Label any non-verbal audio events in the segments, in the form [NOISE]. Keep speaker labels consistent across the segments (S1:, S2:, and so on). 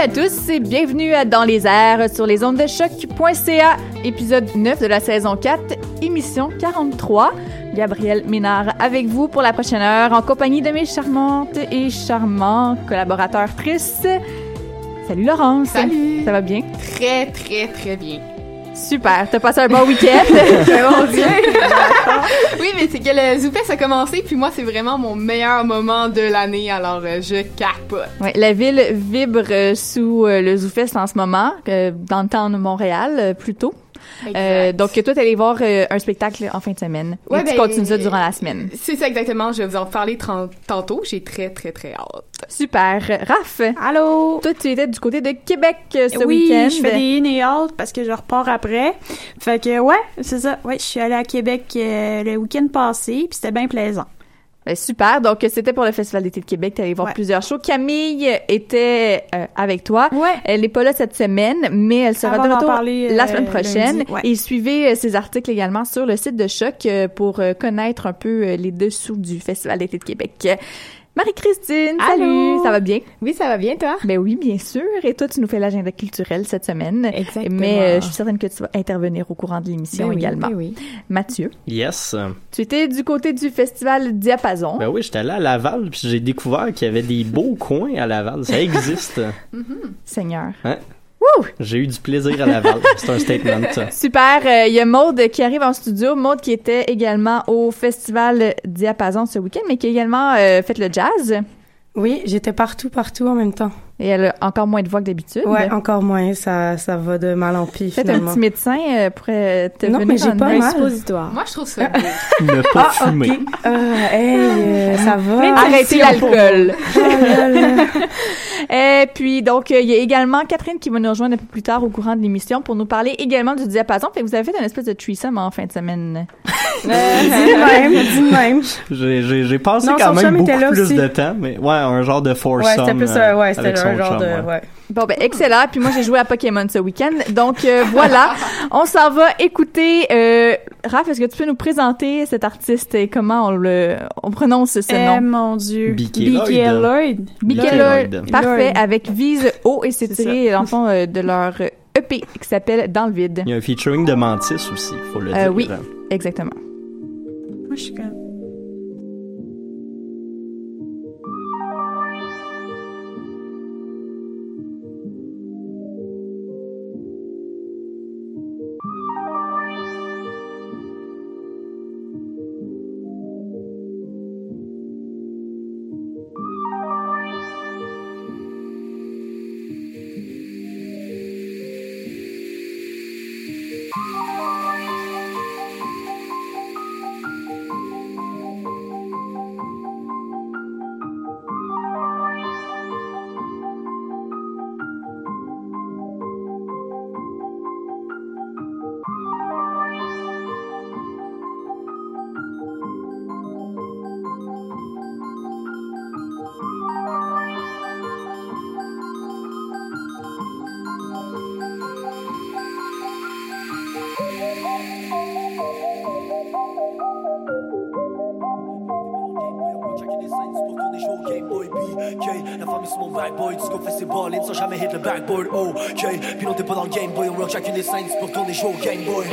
S1: À tous et bienvenue à Dans les airs sur les ondes de choc.ca, épisode 9 de la saison 4, émission 43. Gabrielle Ménard avec vous pour la prochaine heure en compagnie de mes charmantes et charmants collaborateurs tristes. Salut Laurence.
S2: Salut.
S1: Ça va bien?
S2: Très, très, très bien.
S1: Super. T'as passé un bon week-end? [LAUGHS] [LAUGHS]
S2: mon Dieu! oui, mais c'est que le Zoufest a commencé, puis moi, c'est vraiment mon meilleur moment de l'année, alors euh, je capote.
S1: Ouais, la ville vibre euh, sous euh, le Zoufest en ce moment, euh, dans le temps de Montréal, euh, plutôt. Euh, donc, toi, t'es allé voir euh, un spectacle en fin de semaine.
S2: Ouais,
S1: et tu
S2: ben,
S1: continues ça durant la semaine.
S2: C'est ça exactement, je vais vous en parler tantôt, j'ai très, très, très hâte.
S1: Super. Raph,
S3: Allô?
S1: toi, tu étais du côté de Québec euh, ce
S3: oui,
S1: week-end.
S3: je fais des in et out parce que je repars après. Fait que ouais, c'est ça. Ouais, je suis allée à Québec euh, le week-end passé, puis c'était bien plaisant.
S1: Ben, super. Donc, c'était pour le Festival d'été de Québec. Tu allé voir
S3: Ouais.
S1: plusieurs shows. Camille était euh, avec toi.
S3: Ouais.
S1: Elle n'est pas là cette semaine, mais elle sera
S3: Elle
S1: de retour
S3: parler,
S1: la
S3: euh,
S1: semaine prochaine.
S3: lundi, ouais.
S1: Et suivez euh, ses articles également sur le site de Choc euh, pour connaître un peu les dessous du Festival d'été de Québec. Marie-Christine, salut! Ça va bien?
S4: Oui, ça va bien, toi?
S1: Ben oui, bien sûr. Et toi, tu nous fais l'agenda culturel cette semaine.
S4: Exactement.
S1: Mais euh, je suis certaine que tu vas intervenir au courant de l'émission
S4: Ben oui,
S1: également.
S4: ben oui.
S1: Mathieu,
S5: Yes.
S1: tu étais du côté du festival Diapason.
S5: Ben oui, j'étais allé à Laval, puis j'ai découvert qu'il y avait des beaux coins à Laval. Ça existe. [LAUGHS]
S1: Seigneur.
S5: J'ai eu du plaisir à Laval. C'est un statement. ça. [LAUGHS]
S1: Super. Euh, Il y a Maude qui arrive en studio. Maude qui était également au festival Diapason ce week-end, mais qui a également euh, fait le jazz.
S6: Oui, j'étais partout, partout en même temps.
S1: Et elle a encore moins de voix que d'habitude.
S6: Ouais, encore moins, ça, ça va de mal en pis
S1: Peut-être un petit médecin euh, pourrait te
S6: Non,
S1: venir
S6: mais j'ai pas mal.
S4: Expositoire.
S2: Moi, je trouve ça beau.
S5: Ne pas
S6: Ah,
S5: fumer.
S6: ok. Ah, hey, euh, ça va.
S1: Arrêtez l'alcool.
S6: Oh. [LAUGHS]
S1: Et puis, donc, euh, il y a également Catherine qui va nous rejoindre un peu plus tard au courant de l'émission pour nous parler également du diapason. Fait que vous avez fait une espèce de threesome en fin de semaine. [LAUGHS]
S6: Dis même, dis même.
S5: J'ai, j'ai, passé
S6: Non,
S5: quand même beaucoup plus
S6: aussi.
S5: de temps, mais ouais, un genre de
S6: Ouais,
S5: foursome.
S6: c'était plus,
S5: euh,
S6: euh, ouais, c'était un genre
S5: chum,
S6: de,
S5: ouais.
S6: ouais.
S1: Bon, ben, excellent. Puis moi, j'ai joué à Pokémon ce week-end. Donc, euh, voilà. [LAUGHS] On s'en va écouter. Euh, Raph, est-ce que tu peux nous présenter cet artiste et comment on le, on prononce ce
S3: Eh,
S1: nom?
S3: mon Dieu.
S5: Lloyd.
S3: Lloyd.
S1: Parfait. Avec Vise haut et c'est
S3: C'est
S1: tiré, dans le fond, euh, de leur euh, EP qui s'appelle Dans le vide.
S5: Il y a un featuring de Mantis aussi, faut le
S1: Euh,
S5: dire.
S1: oui. Exactement.
S3: Moi, je suis comme...
S4: t'es pas dans le game, boy. On rock chacune des scènes pour tourner jouer au game, boy.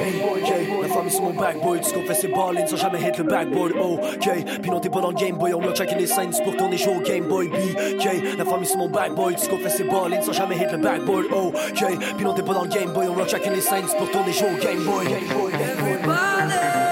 S4: La famille sur mon back, boy. Disco fait ses ballines sans jamais hit le backboard, ok. Puis non, t'es pas dans le game, boy. On rock chacune des scènes pour tourner jouer au game, boy, BK. La famille sur mon back, boy. Disco fait ses ballines sans jamais hit le backboard, ok. Puis non, t'es pas dans le game, boy. On rock chacune des scènes pour tourner jouer au game, boy.
S7: Everybody should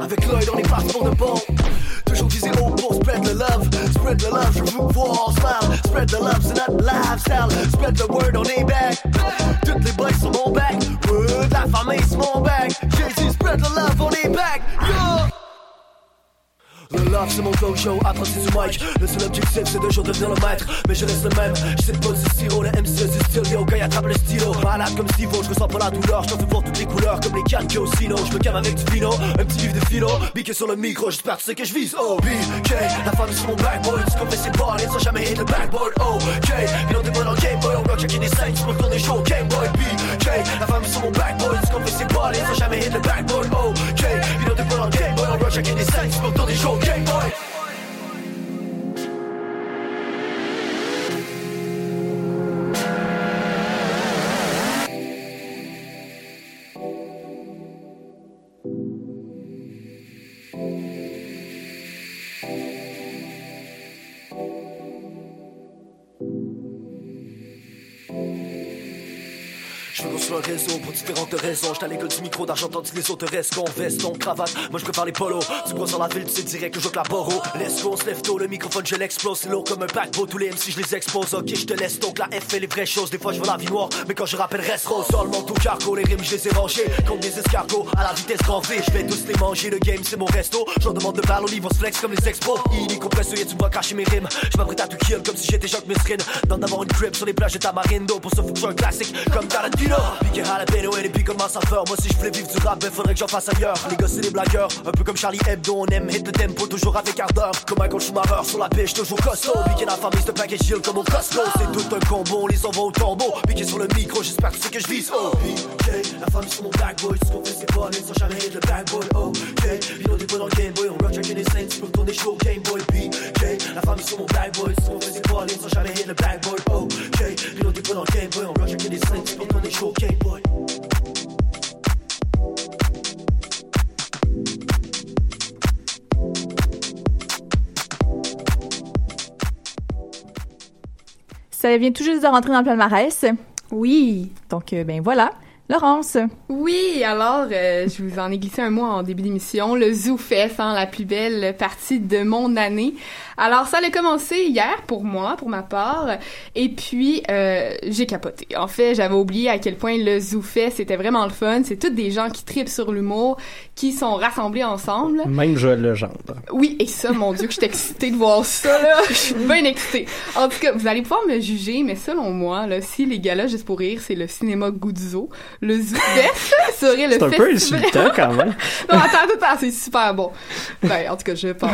S4: Avec Lloyd, on est parti de bon. Toujours visé haut pour spread the love. Spread the love, je veux voir smile. Spread the love, c'est notre lifestyle. Spread the word, on est back. Toutes les boys sur mon back. Word, la famille sur mon back. J'ai dit spread the love, on est back. Yo! Le love c'est mon dojo, apprenti du mic. Le seul objectif c'est de jour devenir le maître. Mais je reste le même, je sais pas du sirop Le MC c'est style, yo gars attrape le stylo. Malade comme Steve je ressens pas la douleur. Je fais voir toutes les couleurs comme les cannes au sino Je me calme avec du vino, un petit vif de philo. Biqué sur le micro, j'espère que sais que je vise. Oh BK, la femme sur mon backboard Tu fait ses balles, sans jamais hit le backboard Oh K, ont des bonnes en Game Boy. On rock chacun des scènes, tu peux retourner chaud Game Boy. BK, la femme sur mon backboard Tu fait ses balles, sans jamais hit le backboard Oh K, Game Boy On rock chacun des scènes, tu peux retourner chaud Game Boy différentes raisons. À l'école du micro d'argent tandis que les autres restent con, veston, cravate. Moi je préfère les polos. Tu crois sur la ville, tu sais direct que je que la boro. Let's go, on se lève tôt, le microphone je l'explose. C'est lourd comme un paquebot, tous les MC je les expose. Ok, je te laisse donc la F fait les vraies choses. Des fois je veux la vie noire, mais quand je rappelle reste rose. Sur le manteau cargo, les rimes je les ai rangés. Comme des escargots, à la vitesse grand V. Je vais tous les manger, le game c'est mon resto. J'en demande de balle au livre, on se flex comme les expos. Il est compressé, tu me vois cracher mes rimes. Je m'apprête à tout kill comme si j'étais Jacques Mesrine. Dans d'avoir une grip sur les plages de Tamarindo. Pour se foutre un classique comme Tarantino. Et les pics comme un saveur. Moi si je voulais vivre du rap, ben faudrait que j'en fasse ailleurs. Les gars c'est des blagueurs, un peu comme Charlie Hebdo. On aime hit le tempo, toujours avec ardeur. Comme un Schumacher sur la pêche, toujours costaud. Piqué la famille, c'est package deal comme au Costco. C'est tout un combo, on les envoie au tombeau. Piqué sur le micro, j'espère que c'est que je vise. Oh, PK, la famille sur mon backboy. Tu qu'on fait c'est pas sans jamais le backboy. Oh, ok, t'es pas dans le Game Boy. On rock chacun des scènes, tu peux tourner chaud Game Boy. PK, la famille sur mon backboy. Tu qu'on fait c'est pas sans jamais hit le backboy. Oh, ok, t'es pas dans le Game Boy. On rock chacun des scènes, tu peux tourner chaud Game Boy.
S1: Ça vient tout juste de rentrer dans le palmarès.
S3: Oui.
S1: Donc, euh, ben voilà. Laurence.
S2: Oui, alors, euh, je vous en ai glissé un mot en début d'émission. Le Zoo Fest, hein, la plus belle partie de mon année. Alors, ça a commencé hier pour moi, pour ma part. Et puis, euh, j'ai capoté. En fait, j'avais oublié à quel point le Zoo Fest, c'était vraiment le fun. C'est tous des gens qui tripent sur l'humour, qui sont rassemblés ensemble.
S5: Même Joël Legendre.
S2: Oui, et ça, mon Dieu, que je suis excitée de voir ça, là. [LAUGHS] Je suis bien excitée. En tout cas, vous allez pouvoir me juger, mais selon moi, là, si les gars-là, juste pour rire, c'est le cinéma Guzzo, le Zoo [LAUGHS] Fest serait le
S5: C'est un peu insultant quand même. [LAUGHS]
S2: non, attends, attends, attends, c'est super bon. Ben, en tout cas, je pense.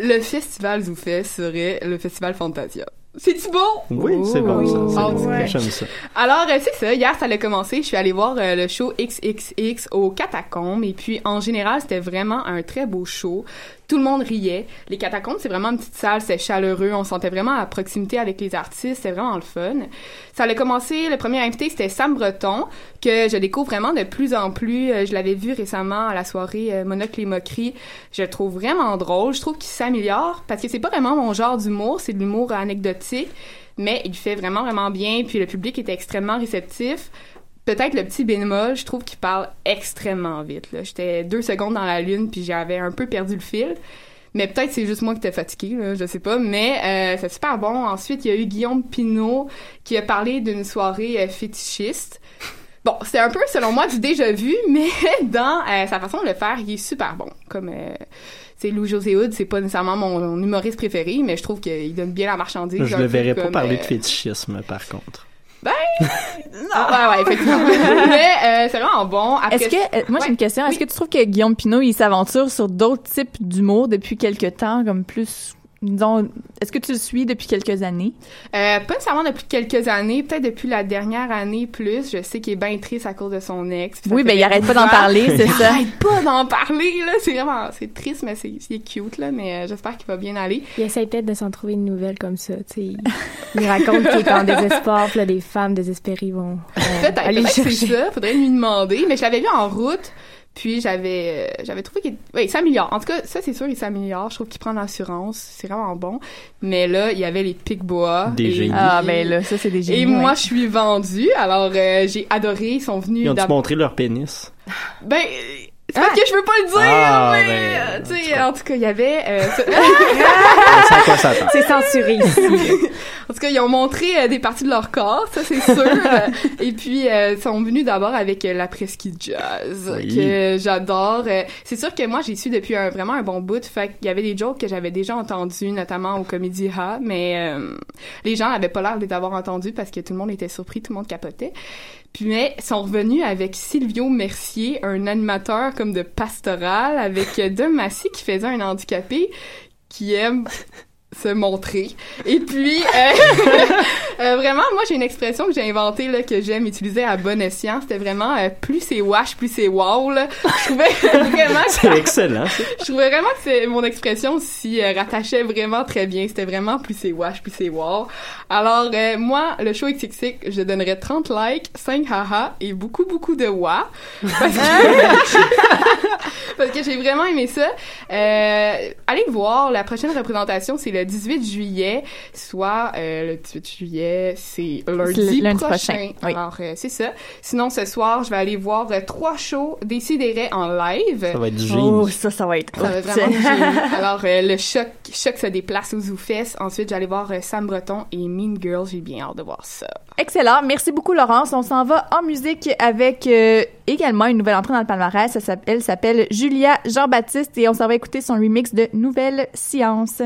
S2: le festival Zoufest serait le festival Fantasia. C'est-tu bon?
S5: Oui, c'est bon ça. c'est bon.
S2: ouais.
S5: J'aime ça.
S2: Alors, euh, c'est ça. Hier, ça a commencé. Je suis allée voir euh, le show XXX au Catacombes. Et puis, en général, c'était vraiment un très beau show. Tout le monde riait. Les Catacombes, c'est vraiment une petite salle. C'est chaleureux. On se sentait vraiment à proximité avec les artistes. C'était vraiment le fun. Ça a commencé. Le premier invité, c'était Sam Breton, que je découvre vraiment de plus en plus. Euh, Je l'avais vu récemment à la soirée euh, Monocle et Moqueries. Je le trouve vraiment drôle. Je trouve qu'il s'améliore parce que c'est pas vraiment mon genre d'humour. C'est de l'humour anecdotique mais il fait vraiment vraiment bien puis le public était extrêmement réceptif peut-être le petit bémol je trouve qu'il parle extrêmement vite j'étais deux secondes dans la lune puis j'avais un peu perdu le fil mais peut-être c'est juste moi qui étais fatiguée, là, je sais pas. Mais euh, c'est super bon. Ensuite, il y a eu Guillaume Pinault qui a parlé d'une soirée euh, fétichiste. Bon, c'est un peu, selon moi, du déjà vu, [LAUGHS] mais dans euh, sa façon de le faire, il est super bon. Comme, c'est Lou José Hood, c'est pas nécessairement mon, mon humoriste préféré, mais je trouve qu'il donne bien la marchandise.
S5: Je le verrais pas parler de fétichisme, par contre.
S2: Ah, ouais, ouais, effectivement. [LAUGHS] mais euh, c'est vraiment bon.
S1: Est-ce que, euh, moi j'ai une question, est-ce
S2: Oui.
S1: que tu trouves que Guillaume Pinot, il s'aventure sur d'autres types d'humour depuis quelques temps, comme plus, disons, est-ce que tu le suis depuis quelques années?
S2: Euh, pas nécessairement depuis quelques années, peut-être depuis la dernière année plus. Je sais qu'il est bien triste à cause de son ex.
S1: Oui, ben, il arrête pas d'en parler, c'est
S2: Il
S1: ça.
S2: arrête pas d'en parler, là. C'est vraiment, c'est triste, mais c'est, c'est cute, là. Mais euh, j'espère qu'il va bien aller.
S8: Il essaie peut-être de s'en trouver une nouvelle comme ça, tu sais. Il, il raconte qu'il est en désespoir, puis là, des femmes désespérées vont,
S2: Peut-être,
S8: aller
S2: peut-être que c'est
S8: chercher.
S2: ça. Faudrait lui demander. Mais je l'avais vu en route. Puis j'avais, euh, j'avais trouvé qu'il, ouais, il s'améliore. En tout cas, ça c'est sûr, il s'améliore. Je trouve qu'il prend l'assurance. C'est vraiment bon. Mais là, il y avait les pics bois.
S5: Des
S2: et-
S5: génies.
S1: Ah, ben là, ça c'est des génies.
S2: Et moi, je suis vendue. Alors, euh, j'ai adoré. Ils sont venus.
S5: Ils ont-tu
S2: d'ab-
S5: montré leur pénis?
S2: Ben, c'est parce que je veux pas le dire,
S5: Ah,
S2: mais,
S5: ben,
S2: euh, tu
S5: en tout
S2: sais,
S5: cas.
S2: en tout cas, il y avait, euh. [LAUGHS]
S8: C'est censuré ici. [LAUGHS]
S2: en tout cas, ils ont montré euh, des parties de leur corps, ça c'est sûr. Euh, [LAUGHS] Et puis, euh, ils sont venus d'abord avec euh, la presqu'île jazz,
S5: Oui.
S2: que j'adore. Euh, c'est sûr que moi, j'ai su depuis un, vraiment un bon bout, fait qu'il y avait des jokes que j'avais déjà entendus, notamment au Comédie Ha, mais euh, les gens n'avaient pas l'air de les avoir entendus parce que tout le monde était surpris, tout le monde capotait. Puis mais sont revenus avec Silvio Mercier, un animateur comme de pastoral, avec euh, Dom Massy qui faisait un handicapé qui aime se montrer. Et puis, euh, [LAUGHS] euh, vraiment, moi, j'ai une expression que j'ai inventée, là, que j'aime utiliser à bon escient. C'était vraiment, euh, plus c'est wash, plus c'est wow, là. Je trouvais [LAUGHS] vraiment que
S5: C'est excellent.
S2: je trouvais vraiment que c'est mon expression s'y euh, rattachait vraiment très bien. C'était vraiment plus c'est wash, plus c'est wow. Alors, euh, moi, le show XXX, je donnerais 30 likes, 5 haha et beaucoup, beaucoup de wa. Parce que, [LAUGHS] parce que j'ai vraiment aimé ça. Euh, allez le voir. La prochaine représentation, c'est le 18 juillet. Soit, euh, le 18 juillet, c'est lundi,
S1: C'est le lundi
S2: prochain.
S1: prochain, oui.
S2: Alors, euh, c'est ça. Sinon, ce soir, je vais aller voir euh, trois shows Décidérés en live.
S5: Ça va être du
S1: Oh, ça, ça va être
S2: Ça va vraiment du génie. [LAUGHS] Alors, euh, le choc, choc se déplace aux Zoufest. Ensuite, j'allais voir euh, Sam Breton et Mean Girls. J'ai bien hâte de voir ça.
S1: Excellent. Merci beaucoup, Laurence. On s'en va en musique avec euh, également une nouvelle entrée dans le palmarès. Elle s'appelle Julia Jean-Baptiste et on s'en va écouter son remix de Nouvelle Science.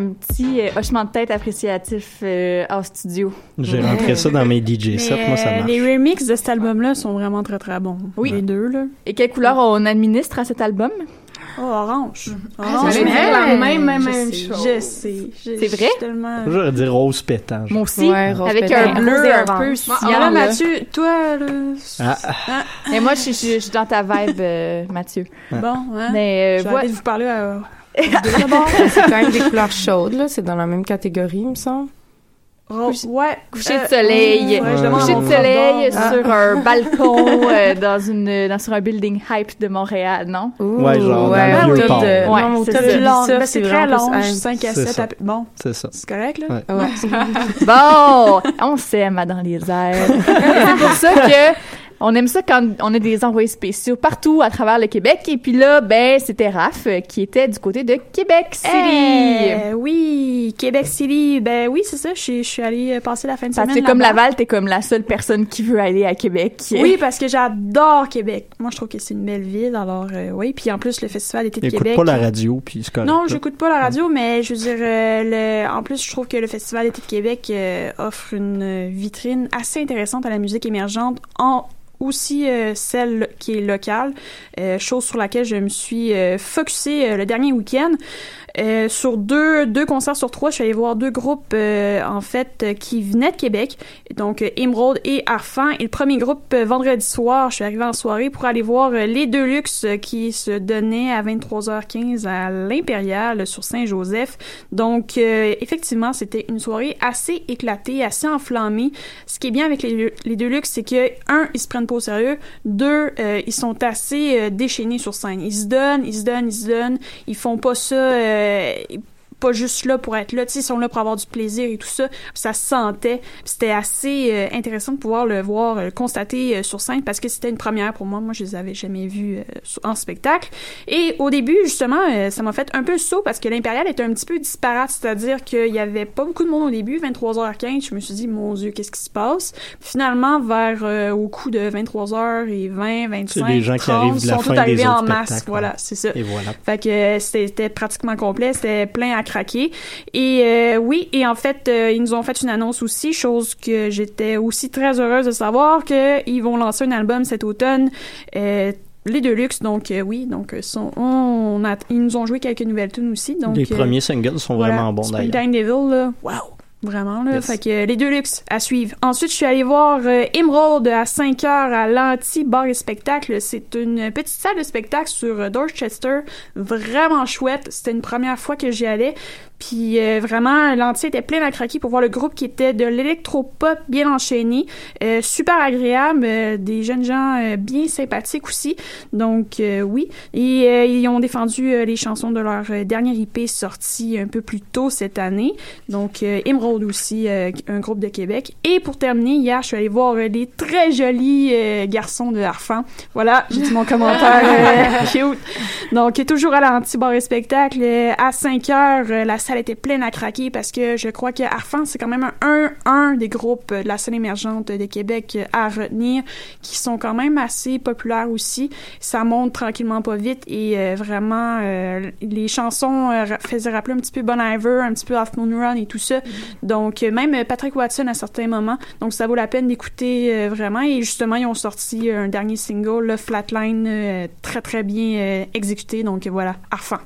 S1: Un petit euh, hochement de tête appréciatif euh, en studio.
S5: J'ai rentré ça dans mes DJ sets, moi ça
S3: euh,
S5: marche.
S3: les remixes de cet album-là sont vraiment très très bons.
S1: Oui.
S3: Les deux, là.
S1: Et quelle couleur on administre à cet album?
S3: Oh, orange.
S2: Ah,
S3: Orange.
S2: dire la même, même,
S3: je
S2: même chose.
S3: Je sais. Je-
S1: C'est
S3: je
S1: vrai?
S3: tellement...
S5: J'aurais dit rose pétant.
S1: Moi aussi,
S8: Ouais, rose
S1: avec
S8: pétant.
S1: un bleu
S8: et
S1: un peu
S3: là. Mathieu, toi, là...
S5: Ah, ah,
S1: Et moi, je, suis- je, je dans ta vibe, euh, Mathieu.
S3: Bon, hein?
S1: Mais
S3: Je
S1: euh,
S3: vais
S1: ouais.
S3: aller vous parler à...
S8: C'est quand même des couleurs chaudes, là. C'est dans la même catégorie, il me semble.
S3: Ro- ouais.
S1: Coucher
S3: euh,
S1: de soleil,
S3: ouais, à
S1: coucher de soleil
S3: d'or.
S1: sur un balcon euh, dans une dans sur un building hype de Montréal, non?
S5: Ouais, genre dans
S8: ouais,
S5: le vieux port.
S8: de-
S1: Ouais,
S8: non,
S1: c'est
S3: C'est long,
S8: Lisa,
S3: ben, c'est très long,
S8: plus hype.
S3: 5 à
S5: C'est
S3: 7.
S5: ça.
S3: Bon,
S5: c'est ça.
S3: c'est correct, là?
S5: Ouais.
S8: Ouais. [LAUGHS]
S1: Bon, on s'aime à dans les airs. c'est pour ça que on aime ça quand on a des envoyés spéciaux partout à travers le Québec. Et puis là, ben, c'était Raph euh, qui était du côté de Québec City.
S3: Eh, oui, Québec City. Ben oui, c'est ça. Je suis- je suis allée euh, passer la fin de
S1: Parce
S3: semaine
S1: que comme. Laval, t'es comme la seule personne qui veut aller à Québec.
S3: Oui, parce que j'adore Québec. Moi, je trouve que c'est une belle ville. Alors, euh, oui. Puis en plus, le Festival d'été de
S5: Écoute
S3: Québec.
S5: pas la radio, puis c'est correct.
S3: Non, j'écoute pas la radio, mais je veux dire, euh, le, en plus, je trouve que le Festival d'été de Québec euh, offre une vitrine assez intéressante à la musique émergente, en aussi euh, celle qui est locale, euh, chose sur laquelle je me suis euh, focusée le dernier week-end. Euh, sur deux, deux concerts sur trois, je suis allée voir deux groupes euh, en fait euh, qui venaient de Québec, donc euh, Emerald et Arfan. Et le premier groupe vendredi soir, je suis arrivée en soirée pour aller voir les Deluxe euh, qui se donnaient à 23h15 à l'Impérial sur Saint-Joseph. Donc effectivement, c'était une soirée assez éclatée, assez enflammée. Ce qui est bien avec les, Deluxe, c'est que un, ils se prennent pas au sérieux, deux, ils sont assez déchaînés sur scène. Ils se donnent, ils se donnent, ils se donnent. Ils font pas ça. Euh, pas juste là pour être là, tu sais, ils sont là pour avoir du plaisir et tout ça. Puis ça se sentait. C'était assez euh, intéressant de pouvoir le voir, euh, le constater euh, sur scène parce que c'était une première pour moi. Moi, je les avais jamais vus euh, en spectacle. Et au début, justement, euh, ça m'a fait un peu saut parce que l'Impérial était un petit peu disparate, c'est-à-dire qu'il y avait pas beaucoup de monde au début, 23h15. Je me suis dit, mon Dieu, qu'est-ce qui se passe? Finalement, vers euh, au coup de 23h20, 25,
S5: C'est les gens qui
S3: 30,
S5: arrivent de la
S3: sont
S5: fin
S3: tous arrivés en masse. Voilà, c'est ça.
S5: Et voilà.
S3: Fait que euh, c'était pratiquement complet, c'était plein à Et euh, oui, et en fait, euh, ils nous ont fait une annonce aussi, chose que j'étais aussi très heureuse de savoir qu'ils vont lancer un album cet automne. Euh, les Deluxe, donc euh, oui, donc sont, on a, ils nous ont joué quelques nouvelles tunes aussi. Donc,
S5: les
S3: euh,
S5: premiers singles sont
S3: voilà,
S5: vraiment bons d'ailleurs.
S3: Springtime Devil, là, wow! Vraiment, là.
S5: Yes.
S3: Fait que les Deluxe à suivre. Ensuite, je suis allée voir euh, Emerald à 5 heures à l'Anti Bar et Spectacle. C'est une petite salle de spectacle sur euh, Dorchester. Vraiment chouette. C'était une première fois que j'y allais. Puis euh, vraiment, l'Anti était plein à craquer pour voir le groupe qui était de l'électropop bien enchaîné. Euh, super agréable. euh, des jeunes gens euh, bien sympathiques aussi. Donc euh, oui. Et euh, ils ont défendu les chansons de leur dernier IP sorti un peu plus tôt cette année. Donc euh, Emerald aussi, euh, un groupe de Québec. Et pour terminer, hier, je suis allée voir les très jolis euh, garçons de Harfan. Voilà, j'ai dit mon commentaire [LAUGHS] euh, cute. Donc toujours à l'anti-bar et spectacle. euh, à 5 heures, euh, la salle était pleine à craquer parce que je crois que Harfan, c'est quand même un, un, des groupes de la scène émergente de Québec à retenir qui sont quand même assez populaires aussi. Ça monte tranquillement pas vite et euh, vraiment euh, les chansons euh, faisaient rappeler un petit peu Bon Iver, un petit peu Half Moon Run et tout ça. Donc euh, même Patrick Watson à certains moments. Donc ça vaut la peine d'écouter vraiment et justement ils ont sorti un dernier single, le Flatline, très très bien exécuté. Donc voilà, Arfan.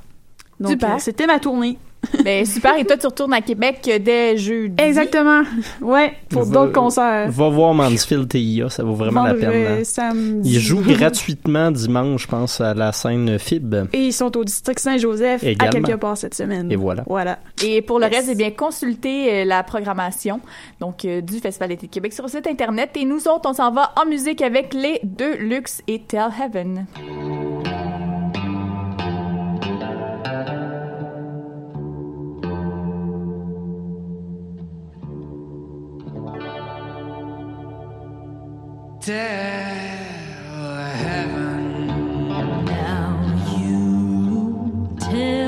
S3: Donc
S1: Super.
S3: c'était ma tournée.
S1: Ben super, et toi tu retournes à Québec euh, dès jeudi.
S3: Exactement. Ouais, pour d'autres concerts.
S5: Va voir Mansfield TIA, ça vaut vraiment la peine.
S3: samedi.
S5: Ils jouent [LAUGHS] gratuitement dimanche, je pense, à la scène FIB.
S3: Et ils sont au district Saint-Joseph à
S5: Également.
S3: quelque part cette semaine.
S5: Et voilà.
S3: Voilà.
S1: Et pour le
S3: Yes.
S1: reste, eh bien, consultez euh, la programmation donc euh, du Festival d'été de Québec sur le site internet. Et nous autres, on s'en va en musique avec les deux Luxe et Tell Heaven.
S7: Tell heaven. Now you tell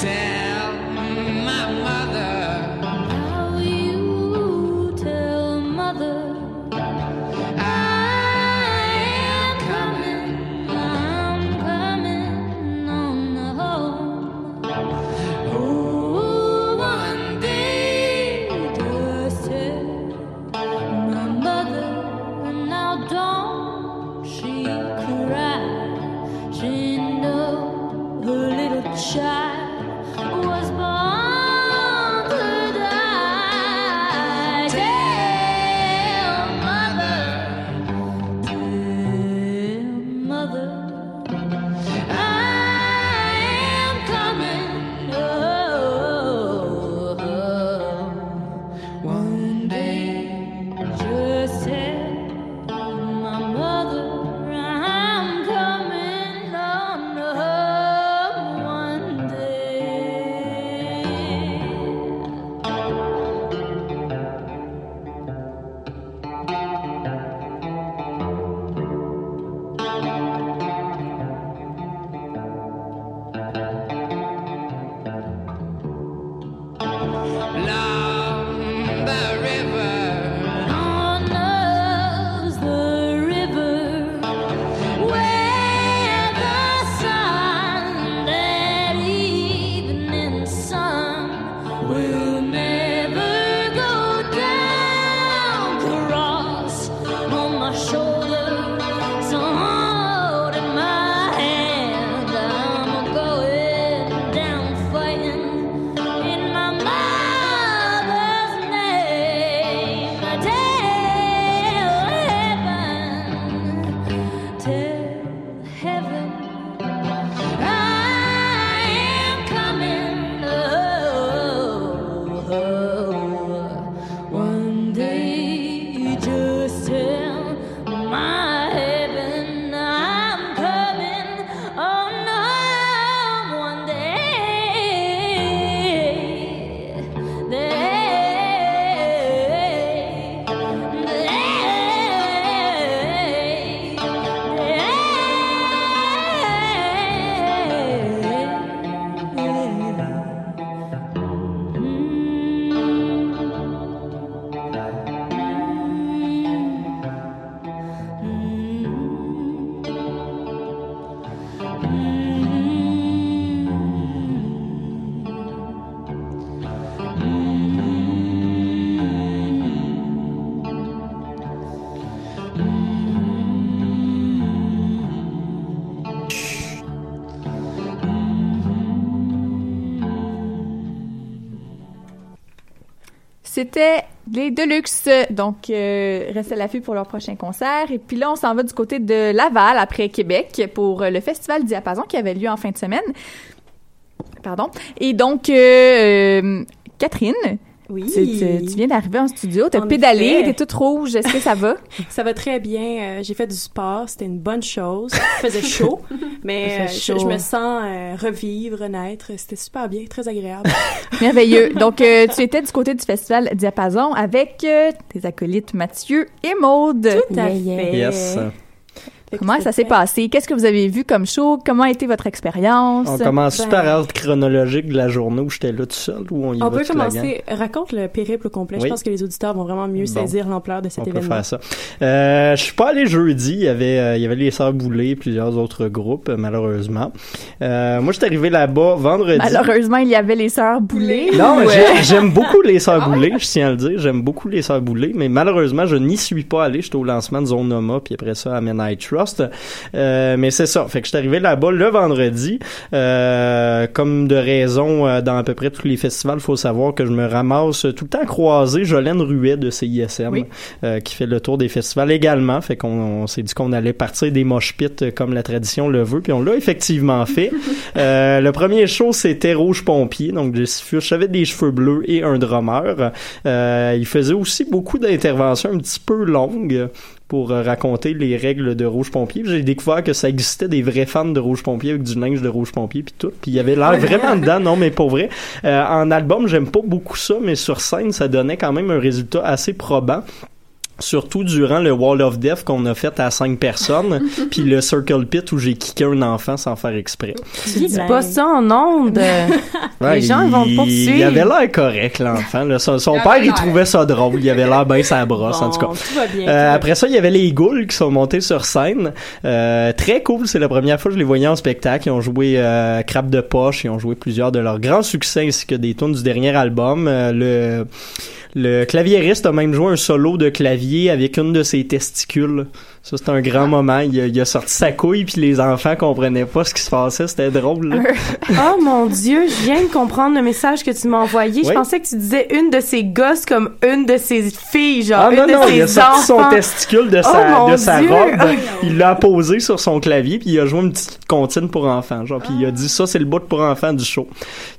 S7: Ten.
S1: C'était les Deluxe. Donc, euh, restez à l'affût pour leur prochain concert. Et puis là, on s'en va du côté de Laval, après Québec, pour euh, le Festival Diapason qui avait lieu en fin de semaine. Pardon. Et donc, euh, Catherine,
S9: Oui.
S1: tu, tu- tu viens d'arriver en studio, t'as pédalé, t'es toute rouge. Est-ce que ça va? [LAUGHS]
S9: Ça va très bien. euh, j'ai fait du sport, c'était une bonne chose. Il faisait chaud, [LAUGHS] mais euh, je, me sens euh, revivre, renaître. C'était super bien, très agréable. [LAUGHS]
S1: Merveilleux. Donc, euh, tu étais du côté du Festival Diapason avec euh, tes acolytes Mathieu et Maude.
S9: Tout à fait.
S5: Yes.
S1: Comment ça s'est passé? Qu'est-ce que vous avez vu comme show? Comment a été votre expérience?
S5: On commence
S9: Ben-
S5: par ordre chronologique de la journée où j'étais là tout seul ou on y
S9: On
S5: va
S9: peut commencer. Raconte le périple au complet.
S5: Oui.
S9: Je pense que les auditeurs vont vraiment mieux
S5: Bon.
S9: saisir l'ampleur de cet
S5: On peut
S9: événement.
S5: faire ça. Euh, je suis pas allé jeudi. Il y avait, euh, il y avait les Sœurs Boulay, plusieurs autres groupes, malheureusement. Euh, moi, j'étais arrivé là-bas vendredi.
S1: Malheureusement, il y avait les sœurs Boulay.
S5: Non,
S1: Ouais.
S5: j'aime beaucoup les Sœurs Boulay, je tiens à le dire. J'aime beaucoup les Sœurs Boulay, mais malheureusement, je n'y suis pas allé. J'étais au lancement de Zone Noma, puis après ça, à Men I Euh, mais c'est ça. Fait que je suis arrivé là-bas le vendredi. Euh, comme de raison, euh, dans à peu près tous les festivals, il faut savoir que je me ramasse tout le temps croisé Jolène Ruet de CISM,
S1: Oui.
S5: euh, qui fait le tour des festivals également. Fait qu'on on s'est dit qu'on allait partir des mosh pits euh, comme la tradition le veut, puis on l'a effectivement fait. [LAUGHS] Euh, le premier show, c'était Rouge Pompier, donc avait des cheveux bleus et un drummer. Euh, il faisait aussi beaucoup d'interventions un petit peu longues pour euh, raconter les règles de Rouge Pompier. J'ai découvert que ça existait des vrais fans de Rouge Pompier avec du linge de Rouge Pompier puis tout. Puis il y avait l'air vraiment dedans, non mais pour vrai. Euh, en album, j'aime pas beaucoup ça, mais sur scène, ça donnait quand même un résultat assez probant. Surtout durant le Wall of Death qu'on a fait à cinq personnes, [LAUGHS] puis le Circle Pit où j'ai kické un enfant sans faire exprès.
S6: Dis pas ça en ondes. [LAUGHS]
S5: Ouais,
S6: Les gens
S5: il,
S6: vont te poursuivre.
S5: Il avait l'air correct, l'enfant. Son, son
S2: Il
S5: père, il trouvait ça drôle. Il avait l'air bien sa brosse, en tout cas.
S9: Tout va bien. tout
S5: Euh, après ça, il y avait les Ghouls qui sont montés sur scène. Euh, très cool, c'est la première fois que je les voyais en spectacle. Ils ont joué euh, Crabe de poche, ils ont joué plusieurs de leurs grands succès ainsi que des tunes du dernier album. Euh, le Le claviériste a même joué un solo de clavier avec une de ses testicules. Ça, c'était un grand moment. Il a, il a sorti sa couille, puis les enfants comprenaient pas ce qui se passait. C'était drôle. là.
S6: oh mon dieu, je viens de comprendre le message que tu m'as envoyé. Je pensais que tu disais une de ses gosses comme une de ses filles, genre
S5: Ah
S6: une
S5: non,
S6: de
S5: non,
S6: ses
S5: il a sorti son testicule de
S6: Oh,
S5: sa,
S6: mon
S5: de sa
S6: Dieu!
S5: robe. Il l'a posé sur son clavier, puis il a joué une petite comptine pour enfants. Genre, puis il a dit ça, c'est le bout pour enfants du show.